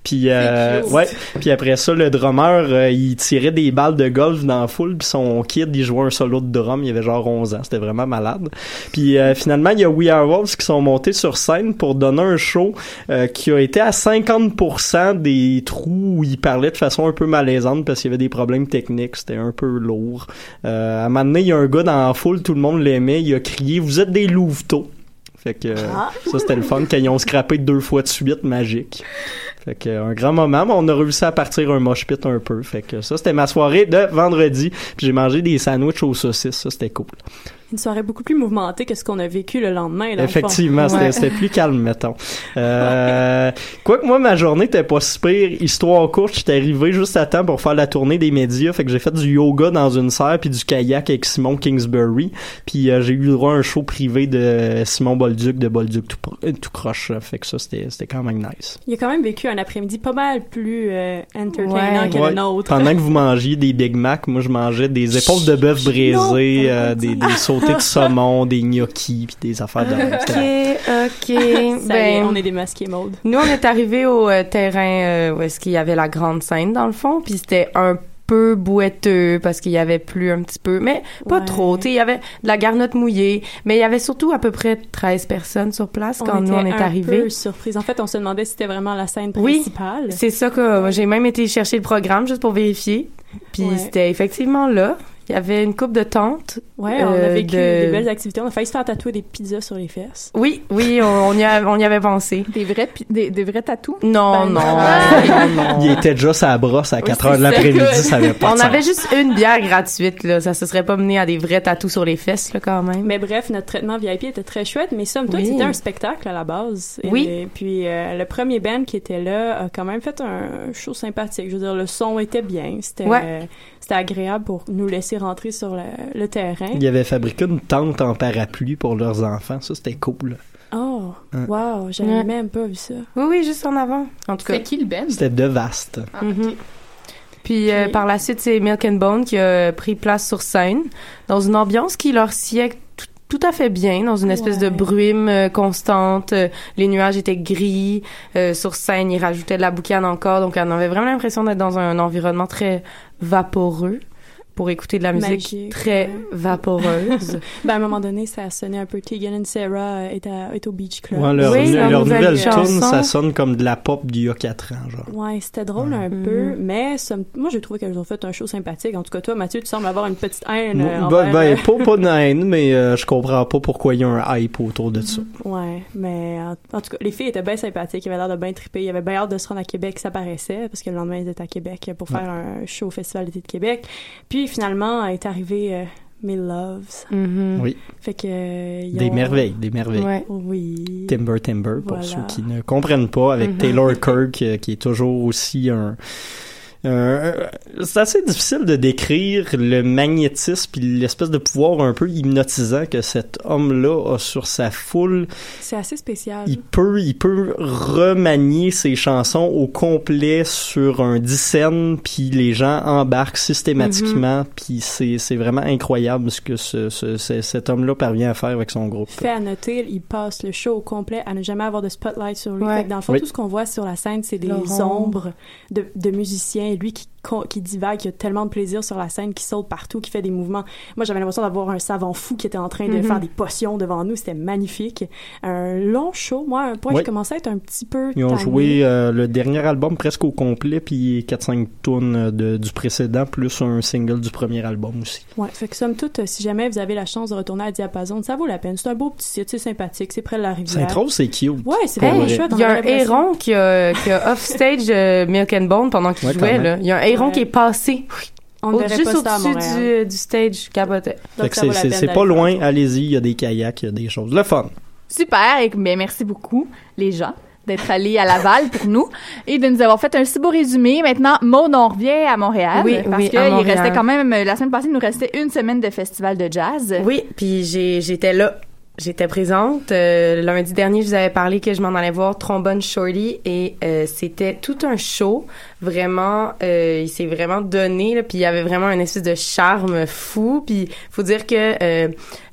S5: Puis, euh, ouais. Puis après ça, le drummer, euh, il tirait des balles de golf dans la foule, puis son kid, il jouait un solo de drum. Il avait genre 11 ans. C'était vraiment malade. Puis euh, finalement, il y a We Are Wolves qui sont montés sur scène pour donner un show euh, qui a été à 50% des trous où il parlait de façon un peu malaisante parce qu'il y avait des problèmes techniques. C'était un peu lourd. Euh, à un moment donné, il y a un gars dans la foule, tout le monde l'aimait. Il a crié « Vous êtes des louveteaux ». Fait que euh, ça, c'était le fun quand ils ont scrappé deux fois de suite, magique. Fait que un grand moment, mais on a réussi à partir un mosh pit un peu. Fait que ça, c'était ma soirée de vendredi. Puis j'ai mangé des sandwichs aux saucisses. Ça, c'était cool.
S9: Une soirée beaucoup plus mouvementée que ce qu'on a vécu le lendemain. dans le.
S5: Effectivement, c'était
S9: Ouais.
S5: plus calme, mettons. [LAUGHS] Euh, Quoique moi, ma journée était pas si pire. Histoire courte, j'étais arrivé juste à temps pour faire la tournée des médias. Fait que j'ai fait du yoga dans une serre puis du kayak avec Simon Kingsbury. Puis euh, j'ai eu le droit à un show privé de Simon Bolduc de Bolduc tout, euh, tout croche. Fait que ça, c'était c'était quand même nice.
S9: Il a quand même vécu un après-midi pas mal plus euh, entertainant
S6: Ouais.
S9: que
S5: Ouais.
S9: le nôtre.
S5: Pendant que [LAUGHS] vous mangiez des Big Mac, moi je mangeais des épaules de bœuf brisées, euh, des, des sautés de saumon, des gnocchis puis des affaires de même.
S6: Ok, ok. [LAUGHS]
S9: Ça y est,
S6: ben,
S9: on est des masqués mode.
S6: Nous, on est arrivé au euh, terrain euh, où est-ce qu'il y avait la grande scène, dans le fond, puis c'était un peu bouetteux parce qu'il y avait plus un petit peu, mais pas
S9: Ouais.
S6: trop. Tu sais, il y avait de la garnotte mouillée, mais il y avait surtout à peu près 13 personnes sur place quand nous, on est
S9: était un
S6: arrivés.
S9: peu surprise. En fait, on se demandait si c'était vraiment la scène
S6: Oui.
S9: principale.
S6: C'est ça que j'ai même été chercher le programme juste pour vérifier. Puis
S9: Ouais.
S6: c'était effectivement là. Il y avait une coupe de tentes.
S9: Ouais, on a
S6: euh,
S9: vécu
S6: de-
S9: des belles activités. On a failli se faire tatouer des pizzas sur les fesses.
S6: Oui, oui, on, on y, a- on y avait pensé.
S1: Des vrais, des, des vrais tatous?
S6: Non,
S1: Ben,
S6: non,
S1: Ah.
S6: non.
S5: Il était déjà sa brosse à 4
S1: c'est
S5: heures de l'après-midi, ça avait pas
S6: On
S5: de
S6: avait
S5: sens.
S6: juste une bière gratuite, là. Ça se serait pas mené à des vrais tatous sur les fesses, là, quand même.
S9: Mais bref, notre traitement VIP était très chouette, mais somme toute,
S6: Oui.
S9: c'était un spectacle à la base. Et,
S6: Oui.
S9: puis euh, le premier band qui était là a quand même fait un show sympathique. Je veux dire, le son était bien. C'était
S6: Ouais.
S9: euh, c'était agréable pour nous laisser rentrer sur le, le terrain.
S5: Il avait fabriqué une tente en parapluie pour leurs enfants. Ça, c'était cool.
S9: Oh,
S5: Hein.
S9: wow, j'avais
S6: Ouais.
S9: même pas vu ça.
S6: Oui, oui, juste en avant. En tout cas.
S2: C'est qui le Ben?
S5: C'était de vaste.
S6: Mhm. Puis euh, par la suite, c'est Milk and Bone qui a pris place sur scène dans une ambiance qui leur sied tout, à fait bien, dans une espèce de brume euh, constante. Euh, les nuages étaient gris. Euh, sur scène, ils rajoutaient de la boucane encore. Donc on avait vraiment l'impression d'être dans un environnement très vaporeux pour écouter de la musique
S9: Magique,
S6: très
S9: ouais.
S6: vaporeuse. [LAUGHS]
S9: Ben, à un moment donné, ça sonnait un peu Tegan and Sarah euh, est, à- est au Beach Club.
S5: Ouais, leur,
S6: Oui,
S5: leur
S6: leur
S5: nouvelle
S6: chanson.
S5: ça sonne comme de la pop d'il y a 4 ans, genre.
S9: Ouais, c'était drôle un
S6: Mhm.
S9: peu, mais moi j'ai trouvé qu'elles ont fait un show sympathique. En tout cas, toi, Mathieu, tu sembles avoir une petite haine. Euh,
S5: ben, ben,
S9: euh,
S5: pas, pas de haine, [LAUGHS] mais euh, je comprends pas pourquoi il y a un hype autour de ça.
S9: Ouais, mais en, en tout cas, les filles étaient bien sympathiques, ils avaient l'air de bien triper, ils avaient bien hâte de se rendre à Québec, ça paraissait, parce que le lendemain ils étaient à Québec pour faire un show au Festival d'été de Québec. Puis finalement est arrivé euh, Loves.
S6: Mhm.
S5: Oui.
S9: Fait que euh,
S5: Des
S9: ont-
S5: merveilles, des merveilles.
S6: Ouais.
S9: Oui.
S5: Timber Timber, pour
S9: Voilà.
S5: ceux qui ne comprennent pas, avec
S6: Mhm.
S5: Taylor Kirk, euh, qui est toujours aussi un... un- c'est assez difficile de décrire le magnétisme puis l'espèce de pouvoir un peu hypnotisant que cet homme-là a sur sa foule.
S9: C'est assez spécial.
S5: Il peut, il peut remanier ses chansons au complet sur un dixaine, puis les gens embarquent systématiquement, puis c'est, c'est vraiment incroyable ce que ce, ce- ce- cet homme-là parvient à faire avec son groupe.
S9: Fait à noter, il passe le show au complet à ne jamais avoir de spotlight sur lui.
S6: Ouais.
S9: Fait que dans le fond,
S5: Oui.
S9: tout ce qu'on voit sur la scène, c'est des ombres de, de musiciens. Lui qui, qui divague, qui a tellement de plaisir sur la scène, qui saute partout, qui fait des mouvements. Moi, j'avais l'impression d'avoir un savant fou qui était en train de
S6: Mhm.
S9: faire des potions devant nous. C'était magnifique. Un long show. Moi, à un point,
S5: Oui.
S9: je commençais à être un petit peu
S5: Ils ont
S9: tannée.
S5: joué euh, le dernier album presque au complet, puis 4-5 tunes de, du précédent, plus un single du premier album aussi.
S9: Ouais, fait que somme toute, euh, si jamais vous avez la chance de retourner à Diapason, ça vaut la peine. C'est un beau petit site, c'est sympathique, c'est près de la rivière.
S5: Saint-Rose, c'est cute.
S9: Ouais, c'est vraiment
S5: vrai.
S9: chouette.
S6: Il y a un héron qui a, qui a offstage euh, Milk and Bone pendant qu'il
S5: Ouais,
S6: jouait. Là. Il y a un
S9: Ouais.
S6: qui est passé
S9: On
S6: au- juste au-dessus du, du stage.
S9: Ça
S5: c'est, pas loin, allez-y, il y a des kayaks, il y a des choses. Le fun.
S1: Super, et bien merci beaucoup, les gens. d'être allé à Laval pour nous et de nous avoir fait un si beau résumé. Maintenant, Maud, on revient à Montréal.
S6: Oui,
S1: parce
S6: oui,
S1: que
S6: à
S1: il
S6: Montréal.
S1: restait quand même, la semaine passée, il nous restait une semaine de festival de jazz.
S6: Oui, puis j'étais là. J'étais présente. Euh, lundi dernier, je vous avais parlé que je m'en allais voir Trombone Shorty et euh, c'était tout un show. Vraiment, euh, il s'est vraiment donné. Là, puis il y avait vraiment un espèce de charme fou. Puis faut dire que euh,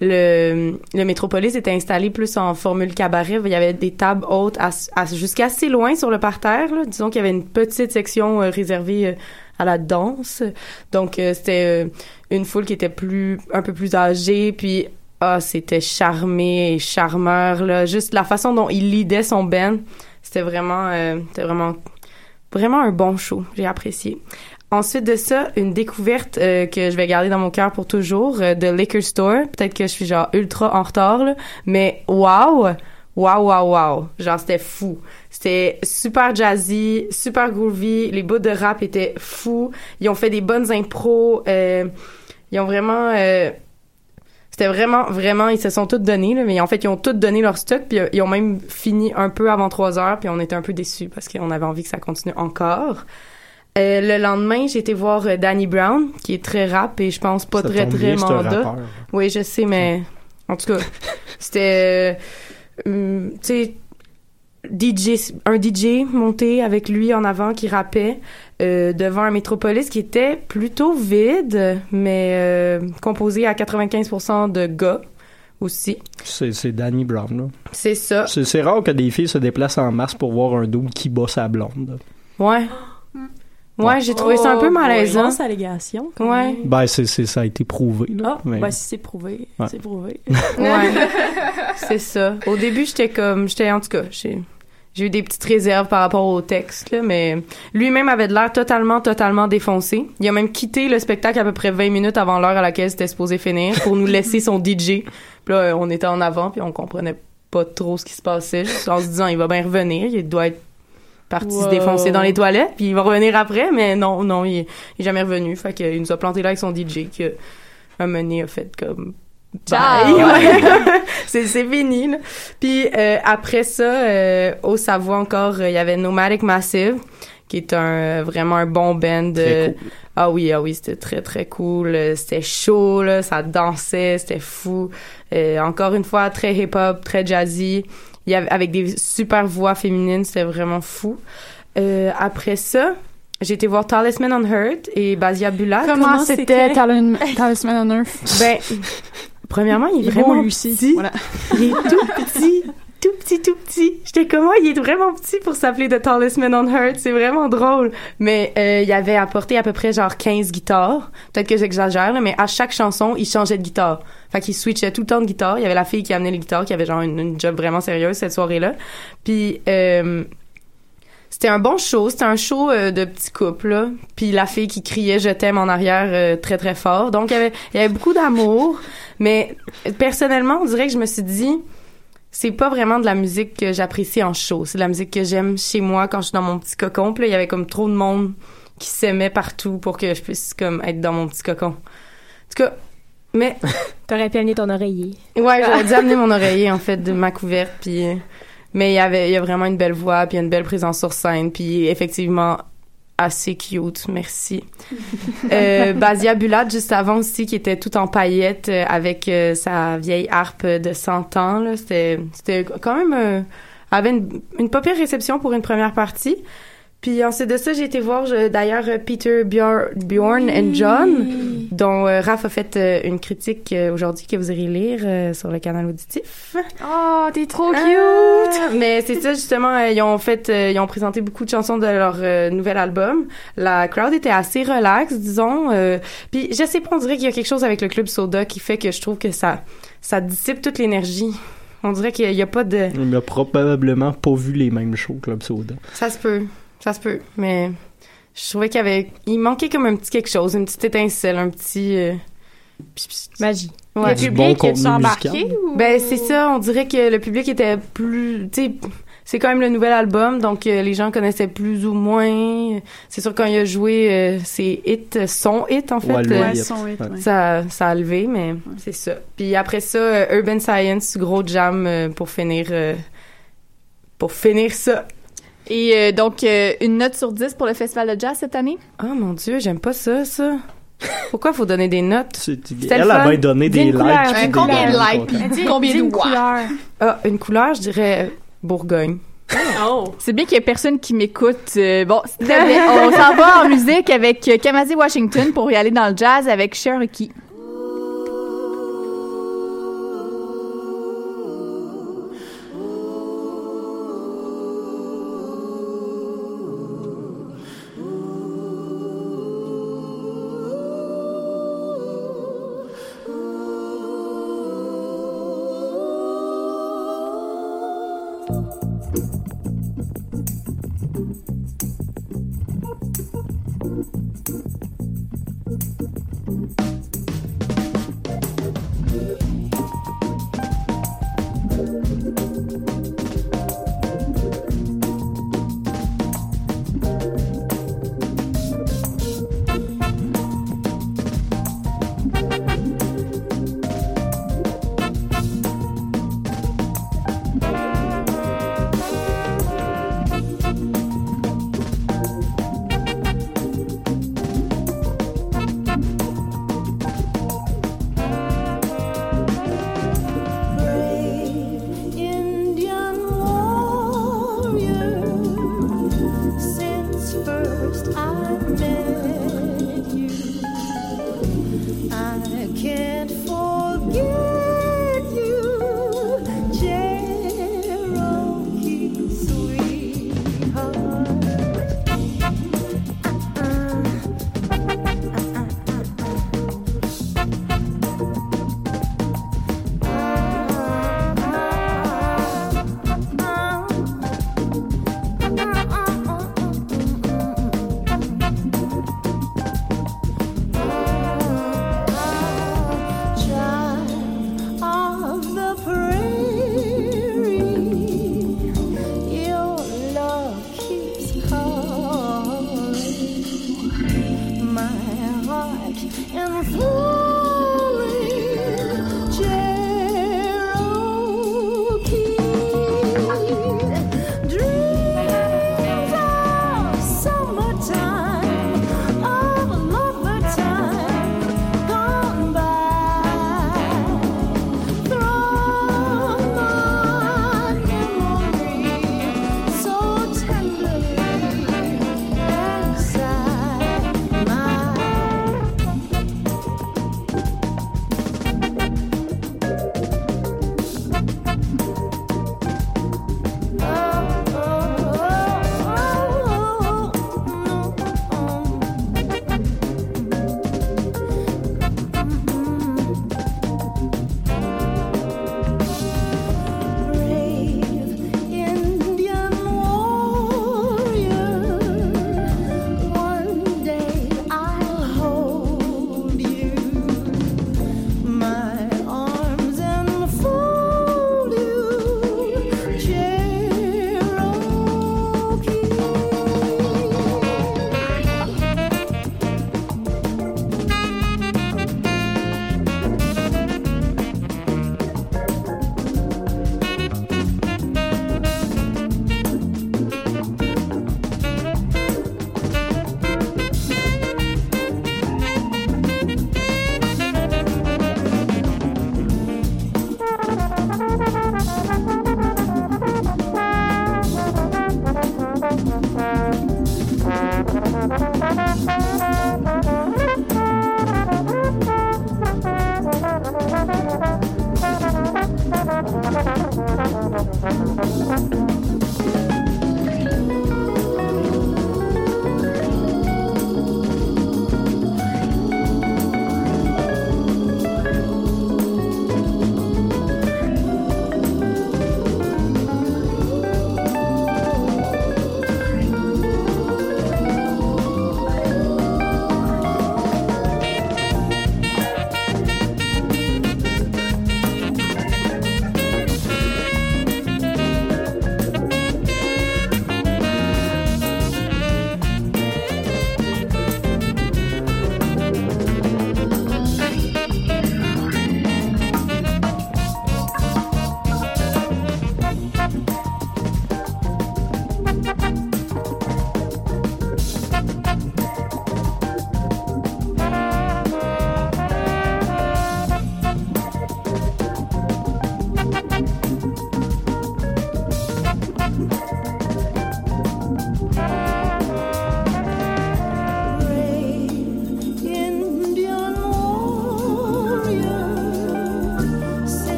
S6: le, le Métropolis était installé plus en formule cabaret. Il y avait des tables hautes à, à- jusqu'à assez loin sur le parterre. Là. Disons qu'il y avait une petite section euh, réservée euh, à la danse. Donc c'était une foule qui était plus un peu plus âgée. Puis ah, c'était charmé et charmeur là. Juste la façon dont il leadait son band, c'était vraiment, euh, c'était vraiment, vraiment un bon show. J'ai apprécié. Ensuite de ça, une découverte euh, que je vais garder dans mon cœur pour toujours, euh, de Liquor Store. Peut-être que je suis genre ultra en retard, là, mais wow, wow, wow, wow. Genre c'était fou. C'était super jazzy, super groovy. Les bouts de rap étaient fous. Ils ont fait des bonnes impros. euh, ils ont vraiment euh, c'était vraiment, vraiment, ils se sont tous donnés, là, mais en fait, ils ont tous donné leur stock, puis euh, ils ont même fini un peu avant 3 heures, puis on était un peu déçus parce qu'on avait envie que ça continue encore. Euh, le lendemain, j'ai été voir euh, Danny Brown, qui est très rap et je pense pas
S5: Ça
S6: très, très
S5: bien,
S6: mandat. Oui, je sais, mais en tout cas, [LAUGHS] c'était, euh, hum, tu sais, DJ, un DJ monté avec lui en avant qui rappait euh, devant un métropolis qui était plutôt vide, mais euh, composé à 95% de gars aussi.
S5: C'est Danny Brown, là.
S6: C'est ça.
S5: C'est c'est rare que des filles se déplacent en masse pour voir un double qui bat sa blonde.
S6: Ouais. Ouais, j'ai trouvé ça un peu
S9: Oh,
S6: malaisant.
S9: grosse allégation. quand
S6: Ouais.
S9: même.
S5: Ben, c'est c'est- ça a été prouvé, là.
S9: Ah,
S5: mais-
S9: ben si c'est prouvé,
S5: Ouais.
S9: c'est prouvé. [LAUGHS]
S6: Ouais. [LAUGHS] c'est ça. Au début, j'étais comme, j'étais en tout cas, j'ai j'ai eu des petites réserves par rapport au texte là, mais lui-même avait de l'air totalement totalement défoncé. Il a même quitté le spectacle à peu près 20 minutes avant l'heure à laquelle c'était supposé finir pour nous laisser son DJ. Puis là, on était en avant puis on comprenait pas trop ce qui se passait, juste en se disant il va bien revenir, il doit être parti se défoncer dans les toilettes, puis il va revenir après, mais non, non, il, il est jamais revenu. Fait qu'il nous a planté là avec son DJ qui, un mené, a fait comme...
S1: Ciao! [LAUGHS]
S6: Ouais. c'est c'est fini, là. Puis euh, après ça, euh, au Savoie encore, euh, il y avait Nomadic Massive, qui est un euh, vraiment un bon band.
S5: Très
S6: euh, Ah oui, ah oui, c'était très très cool. C'était chaud, là, ça dansait, c'était fou. Euh, encore une fois, très hip-hop, très jazzy. Il y avait avec des super voix féminines, c'était vraiment fou. Euh, après ça, j'ai été voir Talisman on Hurt et Basia Bulat.
S3: Comment c'était? Talisman on Earth?
S6: Ben, premièrement, il est
S3: Il est
S6: vraiment petit.
S3: Voilà.
S6: Il est tout petit, petit, tout petit. J'étais comment il est vraiment petit pour s'appeler The Tallest on Earth. C'est vraiment drôle. Mais euh, il avait apporté à peu près genre 15 guitares. Peut-être que j'exagère, mais à chaque chanson, il changeait de guitare. Fait qu'il switchait tout le temps de guitare. Il y avait la fille qui amenait les guitares, qui avait genre une, job vraiment sérieuse cette soirée-là. Puis euh, c'était un bon show, c'était un show euh, de petit couple là. Puis la fille qui criait je t'aime en arrière très très fort. Donc il y avait il y avait beaucoup d'amour, mais personnellement, on dirait que je me suis dit c'est pas vraiment de la musique que j'apprécie en show, c'est de la musique que j'aime chez moi quand je suis dans mon petit cocon. Puis là, il y avait comme trop de monde qui s'aimait partout pour que je puisse comme être dans mon petit cocon. En tout cas, mais [LAUGHS]
S8: T'aurais pu amener ton oreiller.
S6: Ouais, j'aurais [LAUGHS] dû amener mon oreiller en fait de ma couverte puis mais il y avait il y a vraiment une belle voix puis une belle présence sur scène puis effectivement assez cute, merci. euh, Basia Bulat juste avant aussi qui était tout en paillettes euh, avec euh, sa vieille harpe de 100 ans c'était quand même avait une, une pas pire réception pour une première partie. Puis ensuite de ça, j'ai été voir je- d'ailleurs euh, Peter Bjor- Bjorn and John, dont euh, Raph a fait euh, une critique euh, aujourd'hui que vous irez lire euh, sur le canal auditif.
S3: Oh, t'es trop cute!
S6: Ah, mais c'est ça justement, euh, ils ont fait, euh, ils ont présenté beaucoup de chansons de leur euh, nouvel album. La crowd était assez relax, disons. euh, Puis je sais pas, on dirait qu'il y a quelque chose avec le club Soda qui fait que je trouve que ça, ça dissipe toute l'énergie. On dirait qu'il y a pas de,
S5: Il a probablement pas vu les mêmes shows Club Soda.
S6: ça se peut, ça se peut, mais je trouvais qu'il y avait, il manquait comme un petit quelque chose, une petite étincelle, un petit. euh,
S8: Magie.
S6: Ouais.
S3: Le
S5: Du
S3: public,
S5: bon contenu
S3: embarqué ou...
S6: Ben c'est ça, on dirait que le public était plus, tu sais, c'est quand même le nouvel album, donc euh, les gens connaissaient plus ou moins. C'est sûr quand il a joué euh, ses hits, son hit en fait,
S5: Ouais,
S6: euh,
S3: son hit,
S5: Ouais.
S3: ouais.
S6: ça, ça a levé, mais c'est ça. Puis après ça, euh, Urban Science, gros jam euh, pour finir. euh, pour finir ça.
S10: Et euh, donc, euh, une note sur 10 pour le Festival de jazz cette année?
S6: Oh mon Dieu, j'aime pas ça, ça. Pourquoi faut donner des notes?
S5: C'était
S6: le
S5: Elle a donné des likes.
S6: couleur.
S5: des-
S6: Combien de likes,
S2: Combien de
S6: une
S2: watts?
S6: couleur. Ah, une couleur, je dirais Bourgogne.
S9: Oh!
S10: C'est bien qu'il y ait personne qui m'écoute. Euh, bon, [LAUGHS] on s'en va en musique avec euh, Kamasi Washington pour y aller dans le jazz avec Cherokee.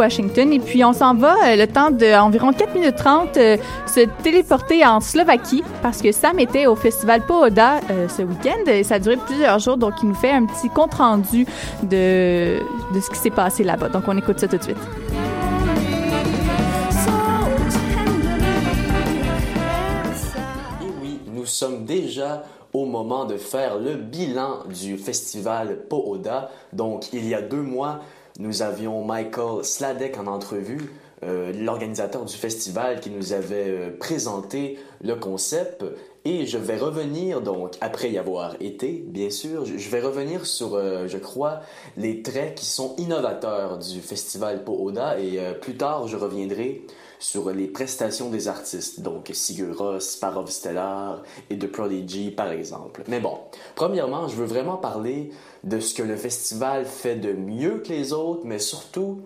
S1: Washington. Et puis, on s'en va euh, le temps d'environ 4 minutes 30 euh, se téléporter en Slovaquie parce que Sam était au festival Pohoda euh, ce week-end et ça a duré plusieurs jours. Donc, il nous fait un petit compte-rendu de, de ce qui s'est passé là-bas. Donc, on écoute ça tout de suite.
S11: Nous sommes déjà au moment de faire le bilan du festival Pooda. Donc, il y a deux mois, nous avions Michael Sladek en entrevue, euh, l'organisateur du festival qui nous avait euh, présenté le concept. Et je vais revenir, donc, après y avoir été, bien sûr, je vais revenir sur, euh, je crois, les traits qui sont innovateurs du festival Pooda. Et plus tard, je reviendrai sur les prestations des artistes, donc Sigur Rós, Parov Stellar et The Prodigy par exemple. Mais bon, premièrement, je veux vraiment parler de ce que le festival fait de mieux que les autres, mais surtout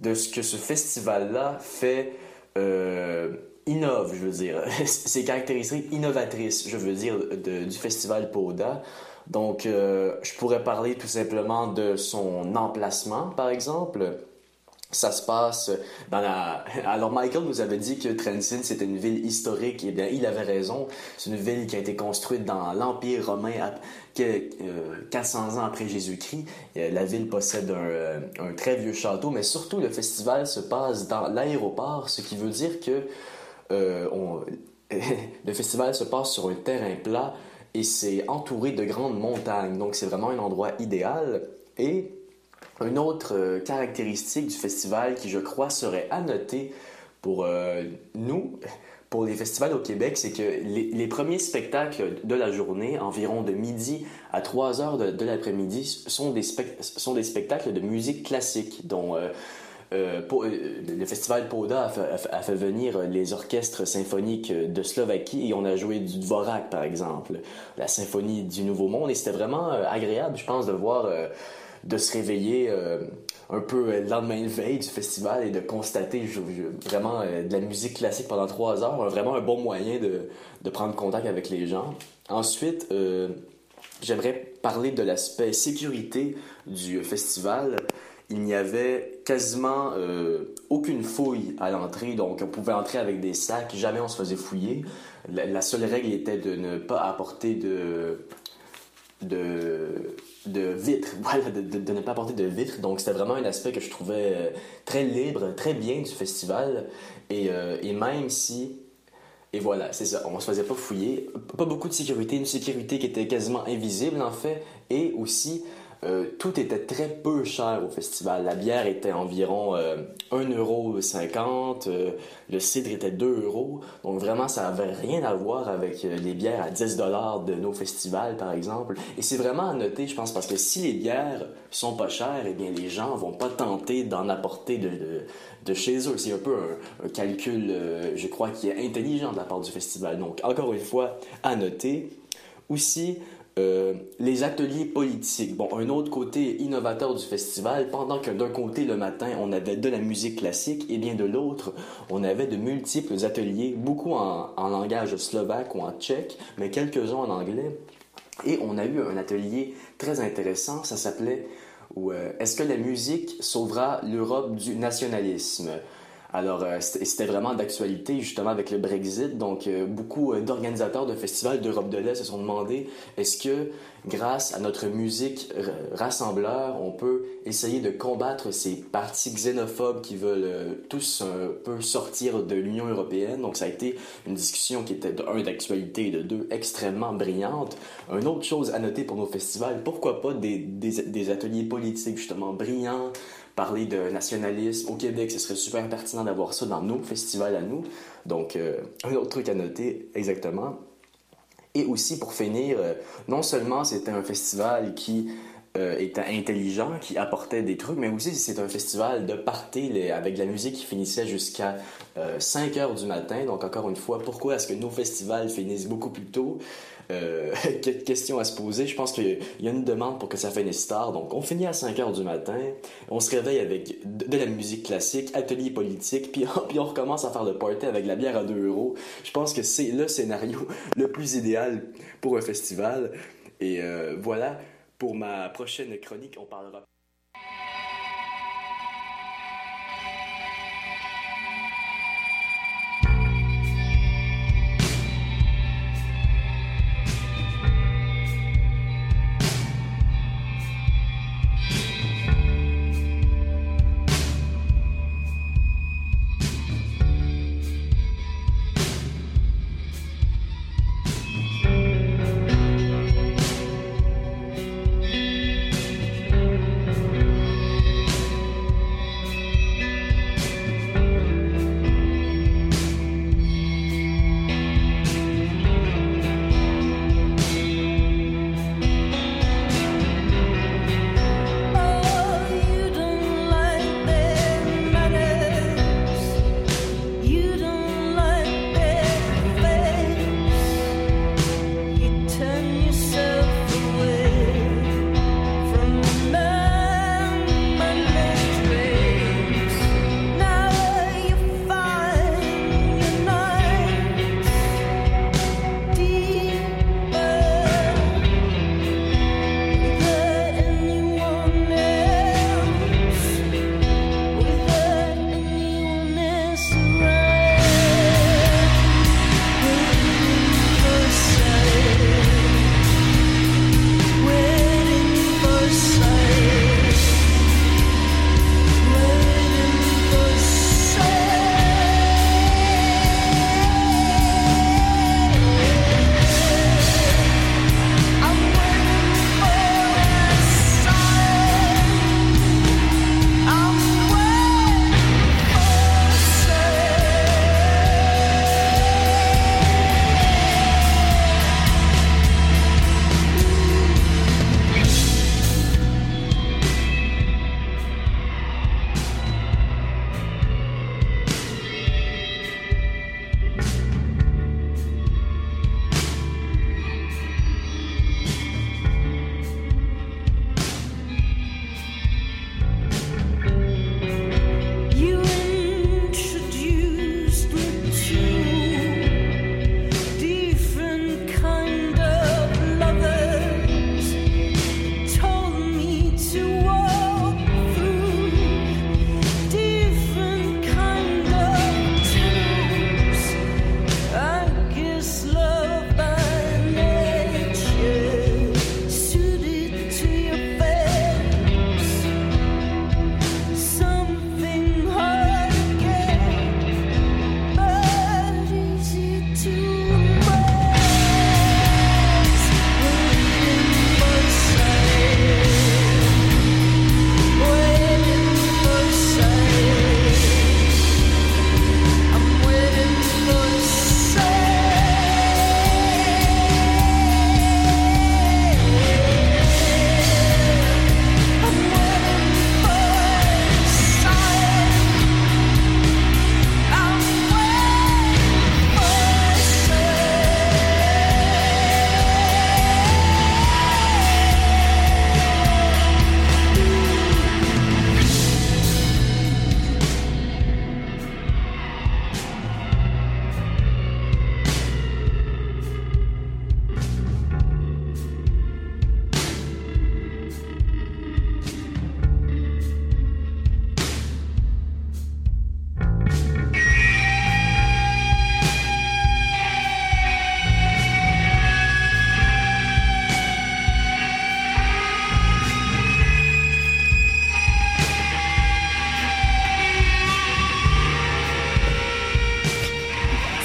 S11: de ce que ce festival-là fait euh, innove, je veux dire, [LAUGHS] ses caractéristiques innovatrices, je veux dire, du festival Poda. Donc, euh, je pourrais parler tout simplement de son emplacement, par exemple. Ça se passe dans la... [LAUGHS] Alors, Michael nous avait dit que Trentin, c'était une ville historique. Eh bien, il avait raison. C'est une ville qui a été construite dans l'Empire romain à... que- euh, 400 ans après Jésus-Christ. Euh, La ville possède un, euh, très vieux château, mais surtout, le festival se passe dans l'aéroport, ce qui veut dire que euh, [LAUGHS] le festival se passe sur un terrain plat et c'est entouré de grandes montagnes. Donc, c'est vraiment un endroit idéal. Et une autre euh, caractéristique du festival qui, je crois, serait à noter pour euh, nous, pour les festivals au Québec, c'est que les, premiers spectacles de la journée, environ de midi à 3 heures de, l'après-midi, sont, des sont des spectacles de musique classique, dont euh, le festival Poda a fait, a fait- venir les orchestres symphoniques de Slovaquie et on a joué du Dvorak, par exemple, la symphonie du Nouveau Monde, et c'était vraiment agréable, je pense, de voir, de se réveiller euh, un peu euh, le lendemain de veille du festival et de constater vraiment euh, de la musique classique pendant trois heures, vraiment un bon moyen de, de prendre contact avec les gens. Ensuite, J'aimerais parler de l'aspect sécurité du festival. Il n'y avait quasiment aucune fouille à l'entrée, donc on pouvait entrer avec des sacs, jamais on se faisait fouiller. La seule règle était de ne pas apporter de, de, de vitres, [LAUGHS] voilà, de, de- ne pas apporter de vitres. Donc c'était vraiment un aspect que je trouvais euh, très libre, très bien du festival. Et, euh, et même si et voilà, c'est ça. On se faisait pas fouiller. Pas beaucoup de sécurité. Une sécurité qui était quasiment invisible, en fait. Et aussi, euh, tout était très peu cher au festival. La bière était environ euh, 1,50€. euh, le cidre était 2 euros. Donc vraiment, ça avait rien à voir avec euh, les bières à 10 dollars de nos festivals, par exemple. Et c'est vraiment à noter, je pense, parce que si les bières sont pas chères, eh bien, les gens vont pas tenter d'en apporter de, chez eux. C'est un peu un, calcul, je crois, qui est intelligent de la part du festival. Donc, encore une fois, à noter. Aussi, euh, les ateliers politiques. Bon, un autre côté innovateur du festival, pendant que d'un côté, le matin, on avait de la musique classique, et bien de l'autre, on avait de multiples ateliers, beaucoup en, langage slovaque ou en tchèque, mais quelques-uns en anglais. Et on a eu un atelier très intéressant, ça s'appelait euh, Est-ce que la musique sauvera l'Europe du nationalisme? Alors, euh, c'était vraiment d'actualité, justement, avec le Brexit. Donc, euh, beaucoup euh, d'organisateurs de festivals d'Europe de l'Est se sont demandé est-ce que, grâce à notre musique rassembleur, on peut essayer de combattre ces partis xénophobes qui veulent tous un peu sortir de l'Union européenne? Donc, ça a été une discussion qui était, de un, d'actualité et de deux, extrêmement brillante. Une autre chose à noter pour nos festivals, pourquoi pas des, des, des ateliers politiques, justement, brillants, parler de nationalisme au Québec, ce serait super pertinent d'avoir ça dans nos festivals à nous. Donc, euh, un autre truc à noter, exactement. Et aussi, pour finir, euh, non seulement c'était un festival qui euh, était intelligent, qui apportait des trucs, mais aussi c'est un festival de party avec de la musique qui finissait jusqu'à euh, 5 heures du matin. Donc, encore une fois, pourquoi est-ce que nos festivals finissent beaucoup plus tôt? Euh, [LAUGHS] que- question à se poser. Je pense qu'il y a une demande pour que ça finisse tard. Donc, on finit à 5 heures du matin. On se réveille avec de, la musique classique, atelier politique, puis, [LAUGHS] puis on recommence à faire le party avec la bière à 2 euros. Je pense que c'est le scénario [LAUGHS] le plus idéal pour un festival. Et euh, voilà, pour ma prochaine chronique, on parlera.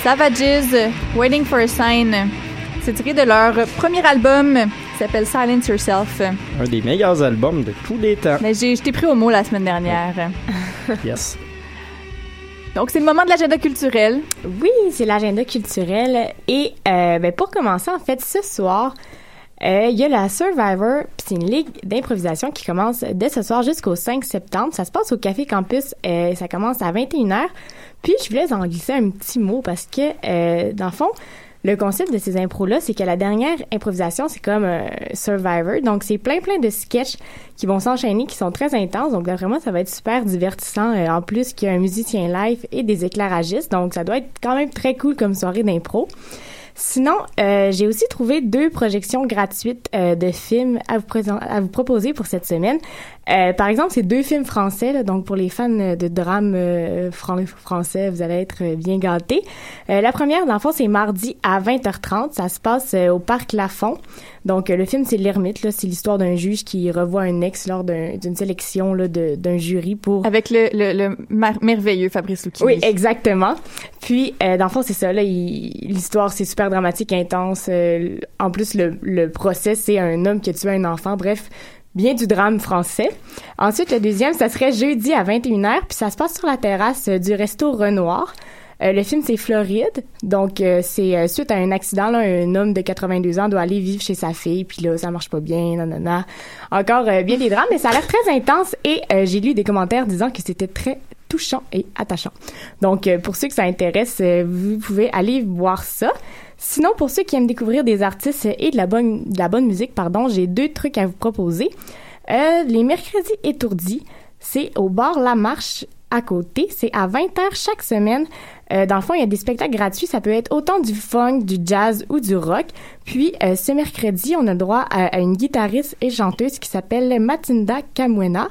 S1: Savages, Waiting for a Sign. C'est tiré de leur premier album qui s'appelle Silence Yourself.
S5: Un des meilleurs albums de tous les temps.
S1: Mais j'ai, je t'ai pris au mot la semaine dernière.
S5: Yes.
S1: Donc, c'est le moment de l'agenda culturel.
S8: Oui, c'est l'agenda culturel. Et euh, ben, pour commencer, en fait, ce soir, euh, il y a la Survivor, c'est une ligue d'improvisation qui commence dès ce soir jusqu'au 5 septembre. Ça se passe au Café Campus, euh, ça commence à 21h. Puis je voulais en glisser un petit mot parce que, euh, dans le fond, le concept de ces impros-là, c'est que la dernière improvisation, c'est comme euh, Survivor. Donc, c'est plein, plein de sketchs qui vont s'enchaîner, qui sont très intenses. Donc, là, vraiment, ça va être super divertissant. euh, en plus, qu'il y a un musicien live et des éclairagistes. Donc, ça doit être quand même très cool comme soirée d'impro. Sinon, euh, j'ai aussi trouvé deux projections gratuites euh, de films à vous, à vous proposer pour cette semaine. Euh, par exemple, c'est deux films français, là, donc pour les fans de drame euh, fran- français, vous allez être bien gâtés. Euh, la première, dans le fond, c'est mardi à 20h30. Ça se passe euh, au Parc Lafont. Donc, euh, le film, c'est L'Ermite. là. C'est l'histoire d'un juge qui revoit un ex lors d'un- d'une sélection là, d'un jury pour...
S1: Avec le, le, le merveilleux Fabrice Lucchini.
S8: Oui, exactement. Puis, euh, dans le fond, c'est ça. Là, l'histoire, c'est super dramatique, intense. Euh, en plus, le, le procès, c'est un homme qui a tué un enfant. Bref, bien du drame français. Ensuite, le deuxième, ça serait jeudi à 21h, puis ça se passe sur la terrasse du resto Renoir. Euh, le film, c'est Floride. Donc, euh, c'est euh, suite à un accident, là, un homme de 82 ans doit aller vivre chez sa fille, puis là, ça marche pas bien, nanana. Encore euh, bien des drames, mais ça a l'air très intense et euh, j'ai lu des commentaires disant que c'était très touchant et attachant. Donc, pour ceux que ça intéresse, vous pouvez aller voir ça. Sinon, pour ceux qui aiment découvrir des artistes et de la bonne, de la bonne musique, pardon, j'ai deux trucs à vous proposer. Les mercredis étourdis, c'est au bar La Marche à côté. C'est à 20h chaque semaine. Euh, dans le fond, il y a des spectacles gratuits. Ça peut être autant du funk, du jazz ou du rock. Puis, euh, ce mercredi, on a droit à, à une guitariste et chanteuse qui s'appelle Matinda Kamwena.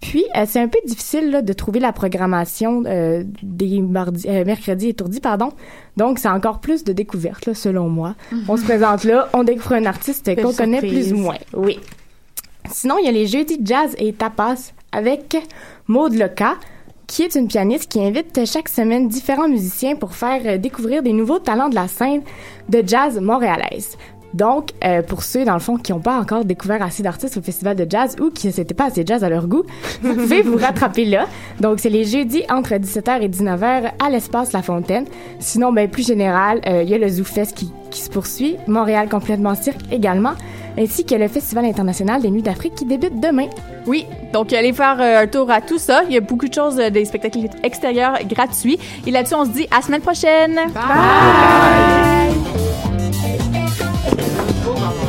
S8: Puis, euh, c'est un peu difficile là, de trouver la programmation euh, des mardis, euh, mercredis étourdis, pardon. Donc, c'est encore plus de découvertes, là, selon moi. [LAUGHS] On se présente là, on découvre un artiste qu'on connaît plus ou moins. Oui. Sinon, il y a les jeudis jazz et tapas avec Maud Leca, qui est une pianiste qui invite chaque semaine différents musiciens pour faire euh, découvrir des nouveaux talents de la scène de jazz montréalaise. Donc, euh, pour ceux, dans le fond, qui n'ont pas encore découvert assez d'artistes au festival de jazz ou qui ne s'étaient pas assez jazz à leur goût, [LAUGHS] vous pouvez vous rattraper là. Donc, c'est les jeudis entre 17h et 19h à l'espace La Fontaine. Sinon, ben, plus général, euh, il y a le ZooFest qui, qui se poursuit, Montréal complètement cirque également, ainsi que le Festival international des Nuits d'Afrique qui débute demain.
S1: Oui, donc allez faire euh, un tour à tout ça. Il y a beaucoup de choses, des spectacles extérieurs gratuits. Et là-dessus, on se dit à la semaine prochaine.
S8: Bye. どうな？